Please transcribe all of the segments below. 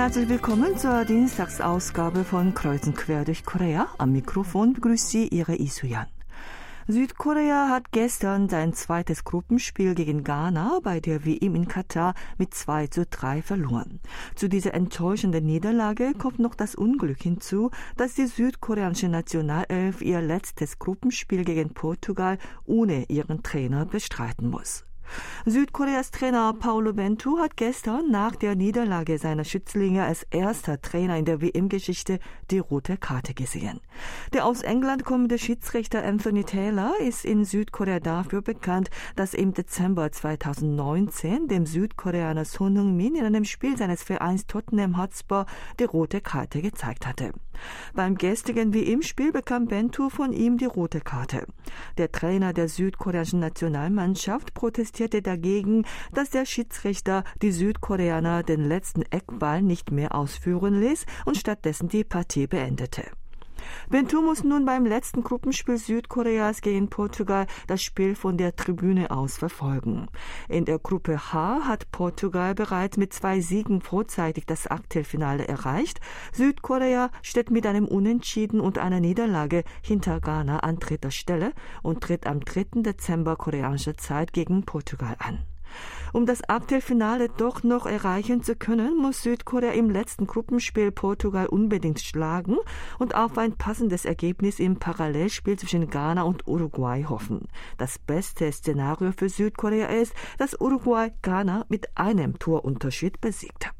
Herzlich willkommen zur Dienstagsausgabe von Kreuzen quer durch Korea. Am Mikrofon begrüßt Sie Ihre Isuyan. Südkorea hat gestern sein zweites Gruppenspiel gegen Ghana bei der WM in Katar mit 2 zu 3 verloren. Zu dieser enttäuschenden Niederlage kommt noch das Unglück hinzu, dass die südkoreanische Nationalelf ihr letztes Gruppenspiel gegen Portugal ohne ihren Trainer bestreiten muss. Südkoreas Trainer Paulo Bentu hat gestern nach der Niederlage seiner Schützlinge als erster Trainer in der WM-Geschichte die rote Karte gesehen. Der aus England kommende Schiedsrichter Anthony Taylor ist in Südkorea dafür bekannt, dass im Dezember 2019 dem Südkoreaner Son Heung-min in einem Spiel seines Vereins Tottenham Hotspur die rote Karte gezeigt hatte. Beim gestrigen WM-Spiel bekam Bentu von ihm die rote Karte. Der Trainer der südkoreanischen Nationalmannschaft protestierte protestierte dagegen, dass der Schiedsrichter die Südkoreaner den letzten Eckball nicht mehr ausführen ließ und stattdessen die Partie beendete. Bentu muss nun beim letzten Gruppenspiel Südkoreas gegen Portugal das Spiel von der Tribüne aus verfolgen. In der Gruppe H hat Portugal bereits mit zwei Siegen vorzeitig das Achtelfinale erreicht. Südkorea steht mit einem Unentschieden und einer Niederlage hinter Ghana an dritter Stelle und tritt am 3. Dezember koreanischer Zeit gegen Portugal an. Um das Achtelfinale doch noch erreichen zu können, muss Südkorea im letzten Gruppenspiel Portugal unbedingt schlagen und auf ein passendes Ergebnis im Parallelspiel zwischen Ghana und Uruguay hoffen. Das beste Szenario für Südkorea ist, dass Uruguay Ghana mit einem Torunterschied besiegt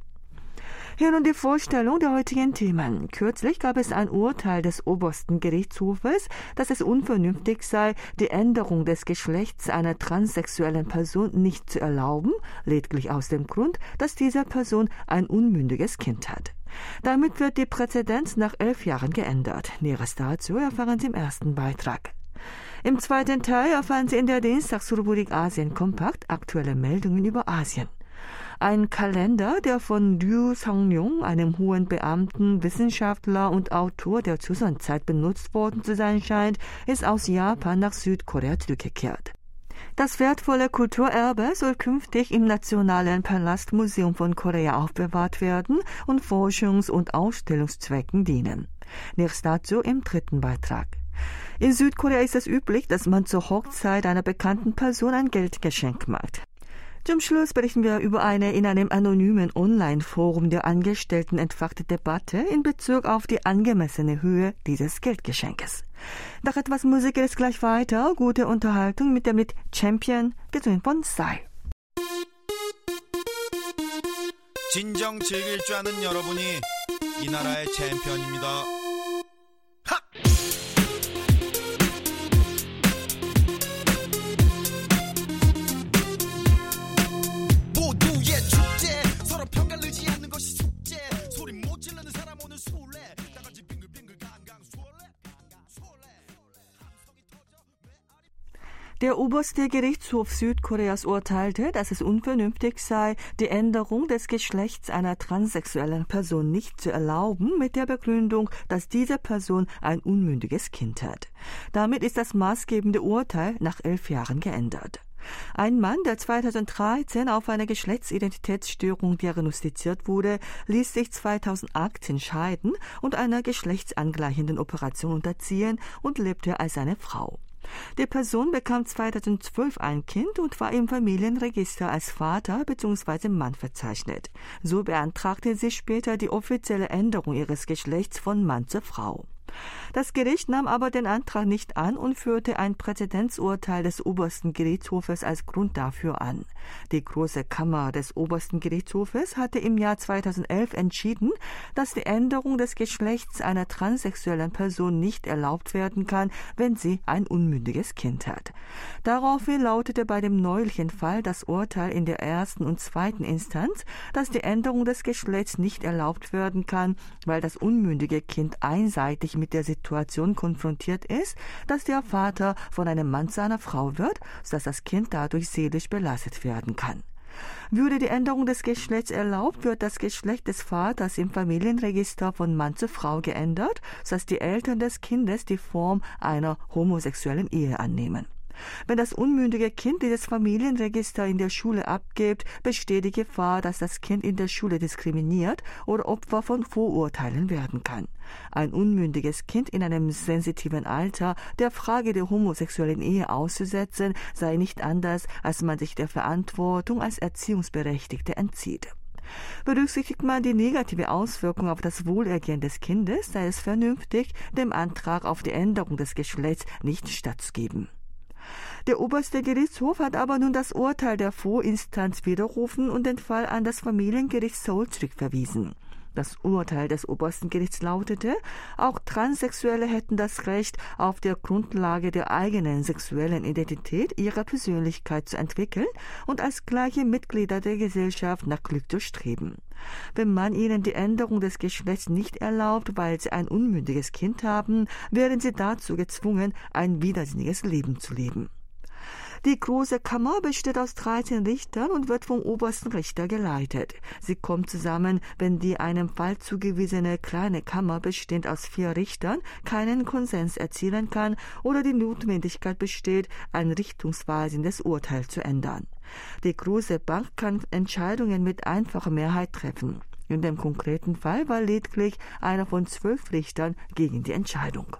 Hier nun die Vorstellung der heutigen Themen. Kürzlich gab es ein Urteil des obersten Gerichtshofes, dass es unvernünftig sei, die Änderung des Geschlechts einer transsexuellen Person nicht zu erlauben, lediglich aus dem Grund, dass diese Person ein unmündiges Kind hat. Damit wird die Präzedenz nach elf Jahren geändert. Näheres dazu erfahren Sie im ersten Beitrag. Im zweiten Teil erfahren Sie in der Dienstagsrubrik Asien Kompakt aktuelle Meldungen über Asien. Ein Kalender, der von Liu Songyong, einem hohen Beamten, Wissenschaftler und Autor der Joseon-Zeit benutzt worden zu sein scheint, ist aus Japan nach Südkorea zurückgekehrt. Das wertvolle Kulturerbe soll künftig im Nationalen Palastmuseum von Korea aufbewahrt werden und Forschungs- und Ausstellungszwecken dienen. Nächstes dazu im dritten Beitrag. In Südkorea ist es üblich, dass man zur Hochzeit einer bekannten Person ein Geldgeschenk macht. Zum Schluss berichten wir über eine in einem anonymen Online-Forum der Angestellten entfachte Debatte in Bezug auf die angemessene Höhe dieses Geldgeschenkes. Nach etwas Musik geht es gleich weiter. Gute Unterhaltung mit dem Lied Champion, gesungen von Sai. 진정 즐길 줄 아는 여러분이 이 나라의 챔피언입니다. Der oberste Gerichtshof Südkoreas urteilte, dass es unvernünftig sei, die Änderung des Geschlechts einer transsexuellen Person nicht zu erlauben, mit der Begründung, dass diese Person ein unmündiges Kind hat. Damit ist das maßgebende Urteil nach elf Jahren geändert. Ein Mann, der 2013 auf eine Geschlechtsidentitätsstörung diagnostiziert wurde, ließ sich 2018 scheiden und einer geschlechtsangleichenden Operation unterziehen und lebte als eine Frau. Die Person bekam 2012 ein Kind und war im Familienregister als Vater bzw. Mann verzeichnet. So beantragte sie später die offizielle Änderung ihres Geschlechts von Mann zur Frau. Das Gericht nahm aber den Antrag nicht an und führte ein Präzedenzurteil des obersten Gerichtshofes als Grund dafür an. Die Große Kammer des obersten Gerichtshofes hatte im Jahr 2011 entschieden, dass die Änderung des Geschlechts einer transsexuellen Person nicht erlaubt werden kann, wenn sie ein unmündiges Kind hat. Daraufhin lautete bei dem neulichen Fall das Urteil in der ersten und zweiten Instanz, dass die Änderung des Geschlechts nicht erlaubt werden kann, weil das unmündige Kind einseitig mit der Situation konfrontiert ist, dass der Vater von einem Mann zu einer Frau wird, sodass das Kind dadurch seelisch belastet werden kann. Würde die Änderung des Geschlechts erlaubt, wird das Geschlecht des Vaters im Familienregister von Mann zu Frau geändert, sodass die Eltern des Kindes die Form einer homosexuellen Ehe annehmen. Wenn das unmündige Kind dieses Familienregister in der Schule abgibt, besteht die Gefahr, dass das Kind in der Schule diskriminiert oder Opfer von Vorurteilen werden kann. Ein unmündiges Kind in einem sensitiven Alter der Frage der homosexuellen Ehe auszusetzen, sei nicht anders, als man sich der Verantwortung als Erziehungsberechtigte entzieht. Berücksichtigt man die negative Auswirkung auf das Wohlergehen des Kindes, sei es vernünftig, dem Antrag auf die Änderung des Geschlechts nicht stattzugeben. Der oberste Gerichtshof hat aber nun das Urteil der Vorinstanz widerrufen und den Fall an das Familiengericht Seoul zurückverwiesen. Das Urteil des obersten Gerichts lautete, auch Transsexuelle hätten das Recht, auf der Grundlage der eigenen sexuellen Identität ihre Persönlichkeit zu entwickeln und als gleiche Mitglieder der Gesellschaft nach Glück zu streben. Wenn man ihnen die Änderung des Geschlechts nicht erlaubt, weil sie ein unmündiges Kind haben, wären sie dazu gezwungen, ein widersinniges Leben zu leben. Die große Kammer besteht aus 13 Richtern und wird vom obersten Richter geleitet. Sie kommt zusammen, wenn die einem Fall zugewiesene kleine Kammer bestehend aus vier Richtern keinen Konsens erzielen kann oder die Notwendigkeit besteht, ein richtungsweisendes Urteil zu ändern. Die große Bank kann Entscheidungen mit einfacher Mehrheit treffen. In dem konkreten Fall war lediglich einer von zwölf Richtern gegen die Entscheidung.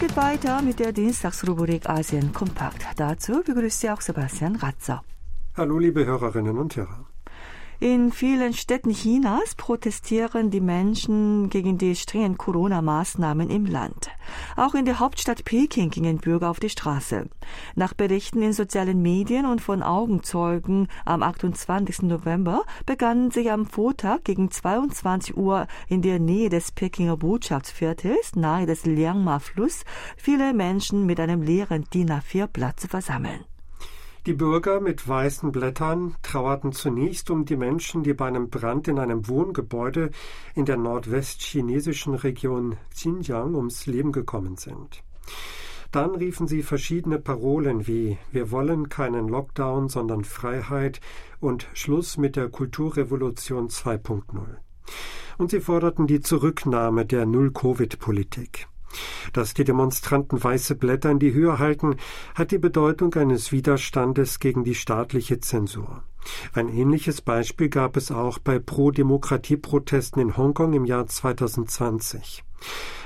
Es geht weiter mit der Dienstagsrubrik Asien Kompakt. Dazu begrüßt Sie auch Sebastian Ratzer. Hallo, liebe Hörerinnen und Hörer. In vielen Städten Chinas protestieren die Menschen gegen die strengen Corona-Maßnahmen im Land. Auch in der Hauptstadt Peking gingen Bürger auf die Straße. Nach Berichten in sozialen Medien und von Augenzeugen am 28. November begannen sich am Vortag gegen 22 Uhr in der Nähe des Pekinger Botschaftsviertels nahe des Liangma-Fluss viele Menschen mit einem leeren DIN A4-Blatt zu versammeln. Die Bürger mit weißen Blättern trauerten zunächst um die Menschen, die bei einem Brand in einem Wohngebäude in der nordwestchinesischen Region Xinjiang ums Leben gekommen sind. Dann riefen sie verschiedene Parolen wie Wir wollen keinen Lockdown, sondern Freiheit und Schluss mit der Kulturrevolution 2.0. Und sie forderten die Zurücknahme der Null-Covid-Politik. Dass die Demonstranten weiße Blätter in die Höhe halten, hat die Bedeutung eines Widerstandes gegen die staatliche Zensur. Ein ähnliches Beispiel gab es auch bei Pro-Demokratie-Protesten in Hongkong im Jahr 2020.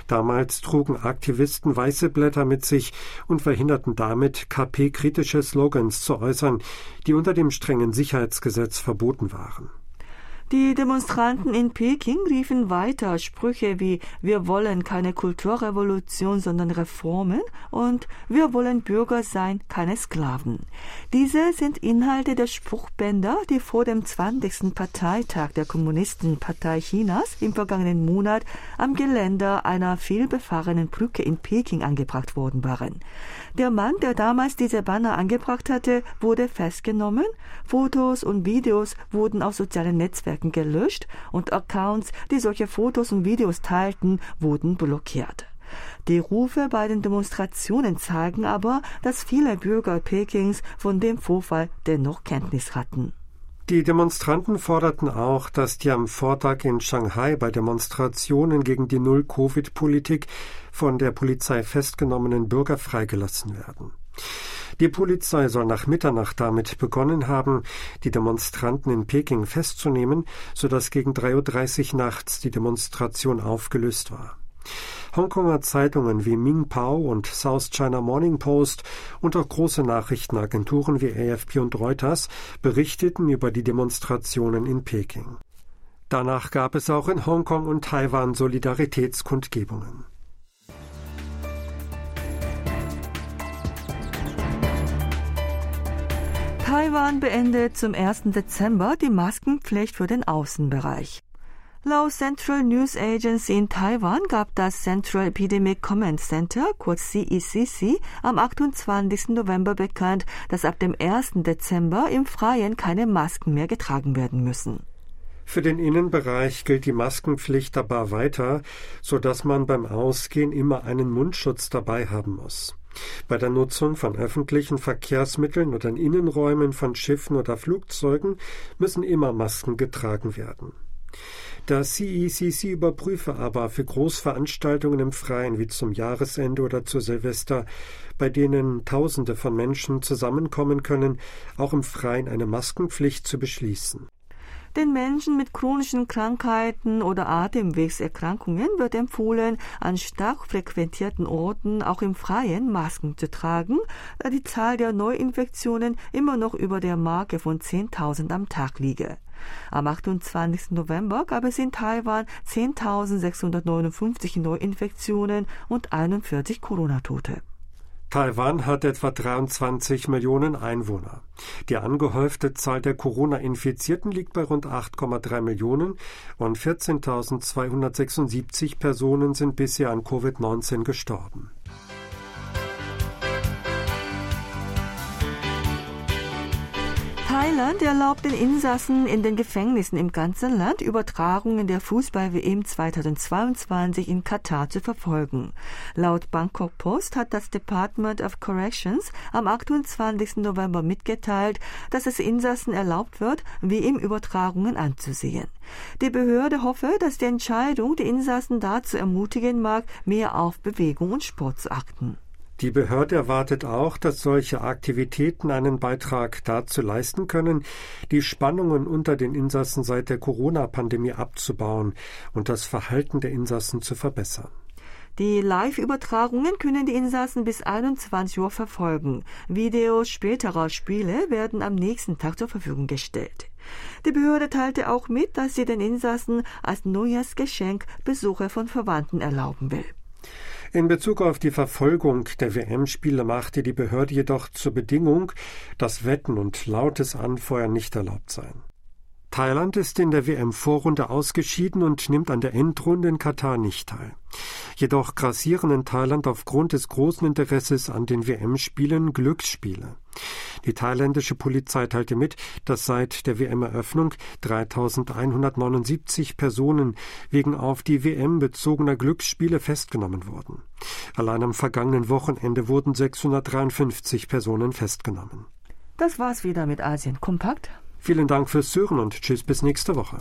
Damals trugen Aktivisten weiße Blätter mit sich und verhinderten damit, KP-kritische Slogans zu äußern, die unter dem strengen Sicherheitsgesetz verboten waren. Die Demonstranten in Peking riefen weiter Sprüche wie Wir wollen keine Kulturrevolution, sondern Reformen und Wir wollen Bürger sein, keine Sklaven. Diese sind Inhalte der Spruchbänder, die vor dem 20. Parteitag der Kommunistenpartei Chinas im vergangenen Monat am Geländer einer vielbefahrenen Brücke in Peking angebracht worden waren. Der Mann, der damals diese Banner angebracht hatte, wurde festgenommen. Fotos und Videos wurden auf sozialen Netzwerken gelöscht und Accounts, die solche Fotos und Videos teilten, wurden blockiert. Die Rufe bei den Demonstrationen zeigen aber, dass viele Bürger Pekings von dem Vorfall dennoch Kenntnis hatten. Die Demonstranten forderten auch, dass die am Vortag in Shanghai bei Demonstrationen gegen die Null-Covid-Politik von der Polizei festgenommenen Bürger freigelassen werden. Die Polizei soll nach Mitternacht damit begonnen haben, die Demonstranten in Peking festzunehmen, sodass gegen 3.30 Uhr nachts die Demonstration aufgelöst war. Hongkonger Zeitungen wie Mingpao und South China Morning Post und auch große Nachrichtenagenturen wie AFP und Reuters berichteten über die Demonstrationen in Peking. Danach gab es auch in Hongkong und Taiwan Solidaritätskundgebungen. Taiwan beendet zum 1. Dezember die Maskenpflicht für den Außenbereich. Laut Central News Agency in Taiwan gab das Central Epidemic Command Center, kurz CECC, am 28. November bekannt, dass ab dem 1. Dezember im Freien keine Masken mehr getragen werden müssen. Für den Innenbereich gilt die Maskenpflicht aber weiter, so dass man beim Ausgehen immer einen Mundschutz dabei haben muss. Bei der Nutzung von öffentlichen Verkehrsmitteln oder in Innenräumen von Schiffen oder Flugzeugen müssen immer Masken getragen werden. Das CECC überprüfe aber für Großveranstaltungen im Freien wie zum Jahresende oder zu Silvester, bei denen Tausende von Menschen zusammenkommen können, auch im Freien eine Maskenpflicht zu beschließen. Den Menschen mit chronischen Krankheiten oder Atemwegserkrankungen wird empfohlen, an stark frequentierten Orten auch im Freien Masken zu tragen, da die Zahl der Neuinfektionen immer noch über der Marke von 10.000 am Tag liege. Am 28. November gab es in Taiwan 10.659 Neuinfektionen und 41 Corona-Tote. Taiwan hat etwa 23 Millionen Einwohner. Die angehäufte Zahl der Corona-Infizierten liegt bei rund 8,3 Millionen und 14.276 Personen sind bisher an Covid-19 gestorben. Thailand erlaubt den Insassen in den Gefängnissen im ganzen Land Übertragungen der Fußball-WM 2022 in Katar zu verfolgen. Laut Bangkok Post hat das Department of Corrections am 28. November mitgeteilt, dass es Insassen erlaubt wird, WM-Übertragungen anzusehen. Die Behörde hoffe, dass die Entscheidung die Insassen dazu ermutigen mag, mehr auf Bewegung und Sport zu achten. Die Behörde erwartet auch, dass solche Aktivitäten einen Beitrag dazu leisten können, die Spannungen unter den Insassen seit der Corona-Pandemie abzubauen und das Verhalten der Insassen zu verbessern. Die Live-Übertragungen können die Insassen bis 21 Uhr verfolgen. Videos späterer Spiele werden am nächsten Tag zur Verfügung gestellt. Die Behörde teilte auch mit, dass sie den Insassen als Neujahrsgeschenk Besuche von Verwandten erlauben will. In Bezug auf die Verfolgung der WM-Spiele machte die Behörde jedoch zur Bedingung, dass Wetten und lautes Anfeuern nicht erlaubt seien. Thailand ist in der WM-Vorrunde ausgeschieden und nimmt an der Endrunde in Katar nicht teil. Jedoch grassieren in Thailand aufgrund des großen Interesses an den WM-Spielen Glücksspiele. Die thailändische Polizei teilte mit, dass seit der WM-Eröffnung 3179 Personen wegen auf die WM bezogener Glücksspiele festgenommen wurden. Allein am vergangenen Wochenende wurden 653 Personen festgenommen. Das war's wieder mit Asien Kompakt. Vielen Dank fürs Zuhören und tschüss bis nächste Woche.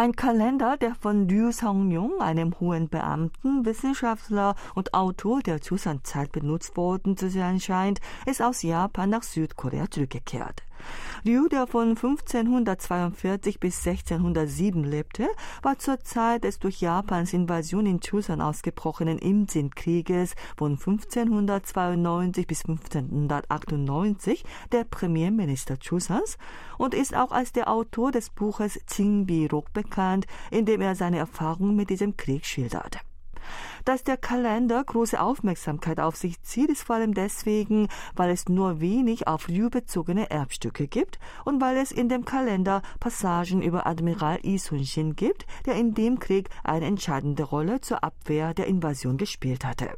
Ein Kalender, der von Liu Songyong, einem hohen Beamten, Wissenschaftler und Autor der Zusandzeit benutzt worden zu sein scheint, ist aus Japan nach Südkorea zurückgekehrt. Der von 1542 bis 1607 lebte, war zur Zeit des durch Japans Invasion in Chusan ausgebrochenen Imjin-Krieges von 1592 bis 1598 der Premierminister Chusans und ist auch als der Autor des Buches Jingbirok bekannt, in dem er seine Erfahrungen mit diesem Krieg schildert. Dass der Kalender große Aufmerksamkeit auf sich zieht, ist vor allem deswegen, weil es nur wenig auf Liu bezogene Erbstücke gibt und weil es in dem Kalender Passagen über Admiral Yi Sun-shin gibt, der in dem Krieg eine entscheidende Rolle zur Abwehr der Invasion gespielt hatte.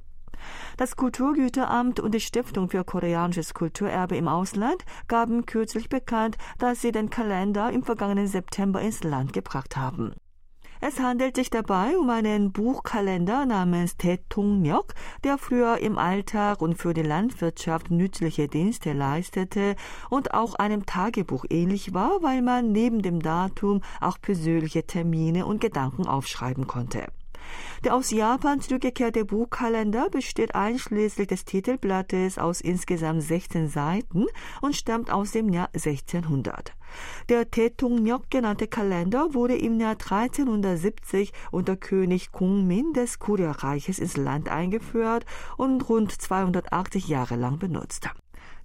Das Kulturgüteramt und die Stiftung für koreanisches Kulturerbe im Ausland gaben kürzlich bekannt, dass sie den Kalender im vergangenen September ins Land gebracht haben. Es handelt sich dabei um einen Buchkalender namens Tetongnyok, der früher im Alltag und für die Landwirtschaft nützliche Dienste leistete und auch einem Tagebuch ähnlich war, weil man neben dem Datum auch persönliche Termine und Gedanken aufschreiben konnte. Der aus Japan zurückgekehrte Buchkalender besteht einschließlich des Titelblattes aus insgesamt 16 Seiten und stammt aus dem Jahr 1600. Der Tetongnyok genannte Kalender wurde im Jahr 1370 unter König Kungmin des Kurierreiches ins Land eingeführt und rund 280 Jahre lang benutzt.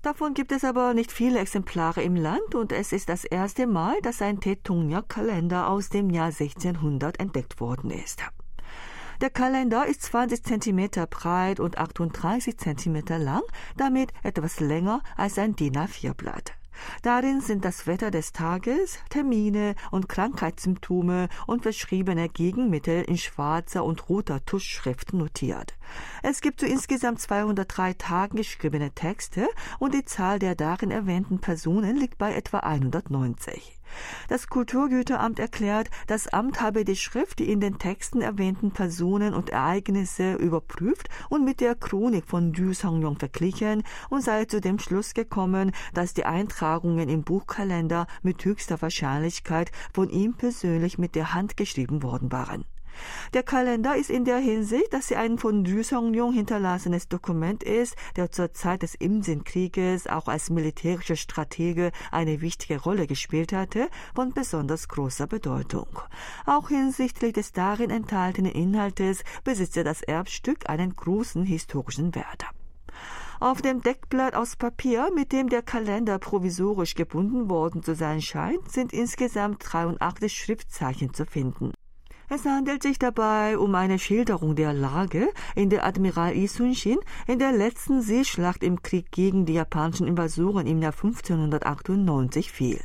Davon gibt es aber nicht viele Exemplare im Land und es ist das erste Mal, dass ein Tetongnyok-Kalender aus dem Jahr 1600 entdeckt worden ist. Der Kalender ist 20 cm breit und 38 cm lang, damit etwas länger als ein DIN A4-Blatt. Darin sind das Wetter des Tages, Termine und Krankheitssymptome und verschriebene Gegenmittel in schwarzer und roter Tuschschrift notiert. Es gibt zu insgesamt 203 Tagen geschriebene Texte und die Zahl der darin erwähnten Personen liegt bei etwa 190. Das Kulturgüteramt erklärt, das Amt habe die Schrift, die in den Texten erwähnten Personen und Ereignisse überprüft und mit der Chronik von Du Songyong verglichen und sei zu dem Schluss gekommen, dass die Eintragungen im Buchkalender mit höchster Wahrscheinlichkeit von ihm persönlich mit der Hand geschrieben worden waren. Der Kalender ist in der Hinsicht, dass sie ein von Ryu Song-jung hinterlassenes Dokument ist, der zur Zeit des Imsen-Krieges auch als militärischer Stratege eine wichtige Rolle gespielt hatte, von besonders großer Bedeutung. Auch hinsichtlich des darin enthaltenen Inhaltes besitzt das Erbstück einen großen historischen Wert. Auf dem Deckblatt aus Papier, mit dem der Kalender provisorisch gebunden worden zu sein scheint, sind insgesamt 83 Schriftzeichen zu finden. Es handelt sich dabei um eine Schilderung der Lage, in der Admiral Yi Sun-shin in der letzten Seeschlacht im Krieg gegen die japanischen Invasoren im Jahr 1598 fiel.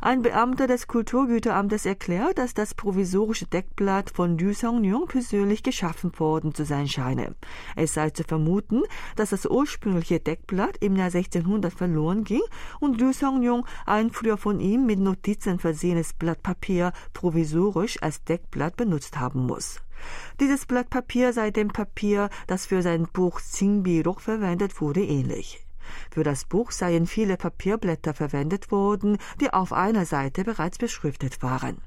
Ein Beamter des Kulturgüteramtes erklärt, dass das provisorische Deckblatt von Liu Song-nyong persönlich geschaffen worden zu sein scheine. Es sei zu vermuten, dass das ursprüngliche Deckblatt im Jahr 1600 verloren ging und Liu Song-nyong ein früher von ihm mit Notizen versehenes Blatt Papier provisorisch als Deckblatt benutzt haben muss. Dieses Blatt Papier sei dem Papier, das für sein Buch Tsingbiroch verwendet wurde, ähnlich. Für das Buch seien viele Papierblätter verwendet worden, die auf einer Seite bereits beschriftet waren.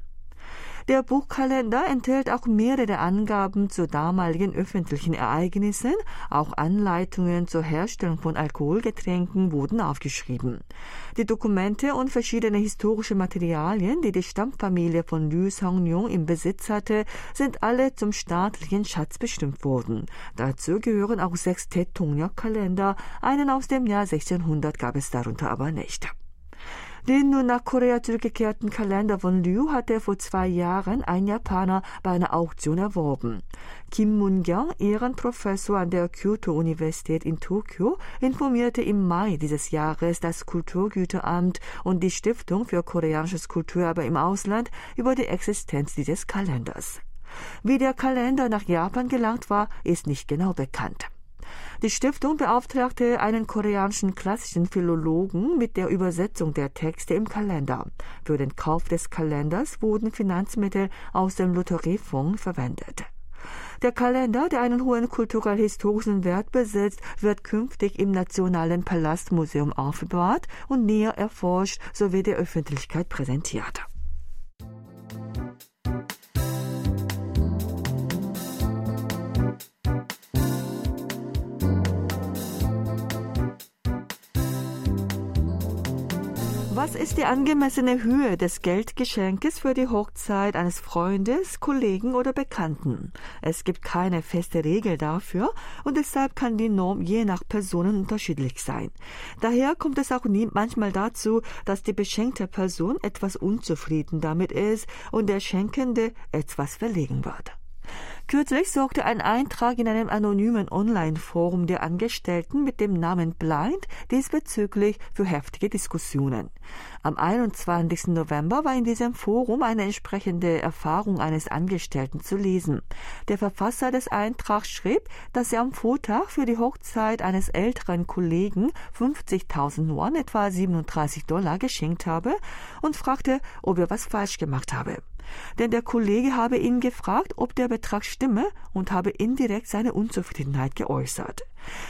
Der Buchkalender enthält auch mehrere Angaben zu damaligen öffentlichen Ereignissen, auch Anleitungen zur Herstellung von Alkoholgetränken wurden aufgeschrieben. Die Dokumente und verschiedene historische Materialien, die die Stammfamilie von Liu Song-nyong im Besitz hatte, sind alle zum staatlichen Schatz bestimmt worden. Dazu gehören auch sechs Tetongnyok-Kalender, einen aus dem Jahr 1600 gab es darunter aber nicht. Den nun nach Korea zurückgekehrten Kalender von Liu hatte vor zwei Jahren ein Japaner bei einer Auktion erworben. Kim Mun-kyung, Ehrenprofessor an der Kyoto-Universität in Tokio, informierte im Mai dieses Jahres das Kulturgüteramt und die Stiftung für koreanisches Kulturerbe im Ausland über die Existenz dieses Kalenders. Wie der Kalender nach Japan gelangt war, ist nicht genau bekannt. Die Stiftung beauftragte einen koreanischen klassischen Philologen mit der Übersetzung der Texte im Kalender. Für den Kauf des Kalenders wurden Finanzmittel aus dem Lotteriefonds verwendet. Der Kalender, der einen hohen kulturell-historischen Wert besitzt, wird künftig im Nationalen Palastmuseum aufbewahrt und näher erforscht sowie der Öffentlichkeit präsentiert. Was ist die angemessene Höhe des Geldgeschenkes für die Hochzeit eines Freundes, Kollegen oder Bekannten? Es gibt keine feste Regel dafür und deshalb kann die Norm je nach Personen unterschiedlich sein. Daher kommt es auch nie manchmal dazu, dass die beschenkte Person etwas unzufrieden damit ist und der Schenkende etwas verlegen wird. Kürzlich sorgte ein Eintrag in einem anonymen Online-Forum der Angestellten mit dem Namen Blind diesbezüglich für heftige Diskussionen. Am 21. November war in diesem Forum eine entsprechende Erfahrung eines Angestellten zu lesen. Der Verfasser des Eintrags schrieb, dass er am Vortag für die Hochzeit eines älteren Kollegen 50.000 Won, etwa 37 Dollar, geschenkt habe und fragte, ob er was falsch gemacht habe denn der Kollege habe ihn gefragt, ob der Betrag stimme und habe indirekt seine Unzufriedenheit geäußert.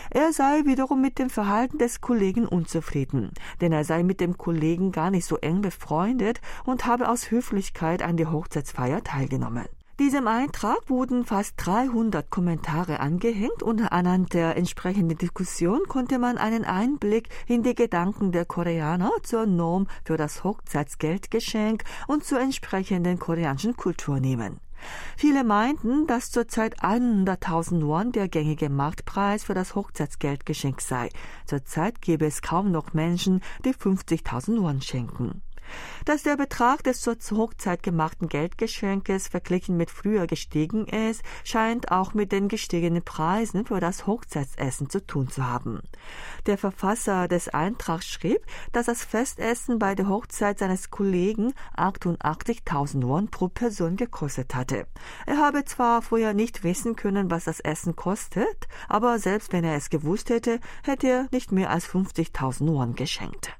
Er sei wiederum mit dem Verhalten des Kollegen unzufrieden, denn er sei mit dem Kollegen gar nicht so eng befreundet und habe aus Höflichkeit an der Hochzeitsfeier teilgenommen. Diesem Eintrag wurden fast 300 Kommentare angehängt und anhand der entsprechenden Diskussion konnte man einen Einblick in die Gedanken der Koreaner zur Norm für das Hochzeitsgeldgeschenk und zur entsprechenden koreanischen Kultur nehmen. Viele meinten, dass zurzeit 100.000 Won der gängige Marktpreis für das Hochzeitsgeldgeschenk sei. Zurzeit gäbe es kaum noch Menschen, die 50.000 Won schenken. Dass der Betrag des zur Hochzeit gemachten Geldgeschenkes verglichen mit früher gestiegen ist, scheint auch mit den gestiegenen Preisen für das Hochzeitsessen zu tun zu haben. Der Verfasser des Eintrags schrieb, dass das Festessen bei der Hochzeit seines Kollegen 88.000 Won pro Person gekostet hatte. Er habe zwar vorher nicht wissen können, was das Essen kostet, aber selbst wenn er es gewusst hätte, hätte er nicht mehr als 50.000 Won geschenkt.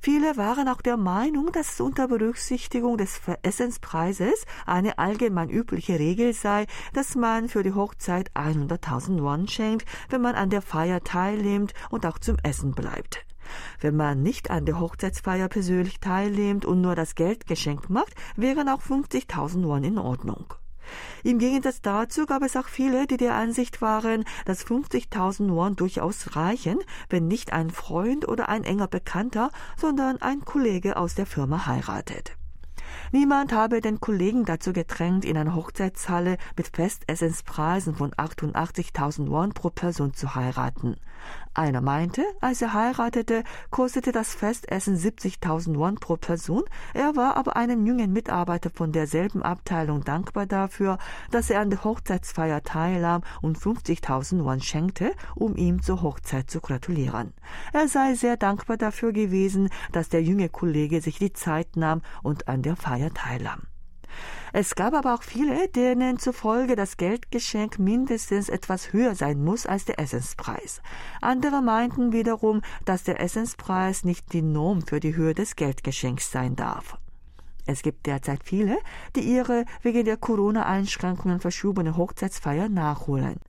Viele waren auch der Meinung, dass es unter Berücksichtigung des Essenspreises eine allgemein übliche Regel sei, dass man für die Hochzeit 100.000 Won schenkt, wenn man an der Feier teilnimmt und auch zum Essen bleibt. Wenn man nicht an der Hochzeitsfeier persönlich teilnimmt und nur das Geld geschenkt macht, wären auch 50.000 Won in Ordnung. Im Gegensatz dazu gab es auch viele, die der Ansicht waren, dass 50.000 Won durchaus reichen, wenn nicht ein Freund oder ein enger Bekannter, sondern ein Kollege aus der Firma heiratet. Niemand habe den Kollegen dazu gedrängt, in einer Hochzeitshalle mit Festessenspreisen von 88.000 Won pro Person zu heiraten. Einer meinte, als er heiratete, kostete das Festessen 70.000 Won pro Person. Er war aber einem jungen Mitarbeiter von derselben Abteilung dankbar dafür, dass er an der Hochzeitsfeier teilnahm und 50.000 Won schenkte, um ihm zur Hochzeit zu gratulieren. Er sei sehr dankbar dafür gewesen, dass der junge Kollege sich die Zeit nahm und an der Feier teilnahm. Es gab aber auch viele, denen zufolge das Geldgeschenk mindestens etwas höher sein muss als der Essenspreis. Andere meinten wiederum, dass der Essenspreis nicht die Norm für die Höhe des Geldgeschenks sein darf. Es gibt derzeit viele, die ihre wegen der Corona-Einschränkungen verschobene Hochzeitsfeier nachholen.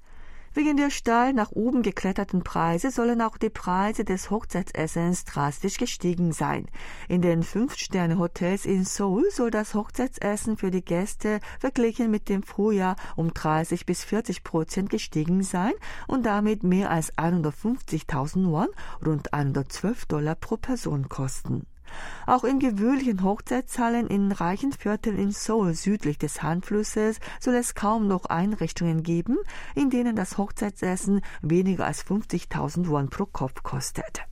Wegen der steil nach oben gekletterten Preise sollen auch die Preise des Hochzeitsessens drastisch gestiegen sein. In den Fünf-Sterne-Hotels in Seoul soll das Hochzeitsessen für die Gäste verglichen mit dem Vorjahr um 30 bis 40 Prozent gestiegen sein und damit mehr als 150.000 Won, rund 112 Dollar pro Person kosten. Auch in gewöhnlichen Hochzeitshallen in reichen Vierteln in Seoul südlich des Han-Flusses soll es kaum noch Einrichtungen geben, in denen das Hochzeitsessen weniger als 50.000 Won pro Kopf kostet.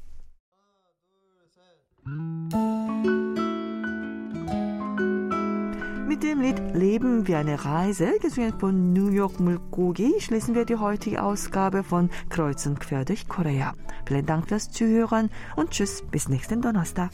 Mit dem Lied Leben wie eine Reise, gesungen von New York Mulgogi, schließen wir die heutige Ausgabe von Kreuz und Quer durch Korea. Vielen Dank fürs Zuhören und tschüss bis nächsten Donnerstag.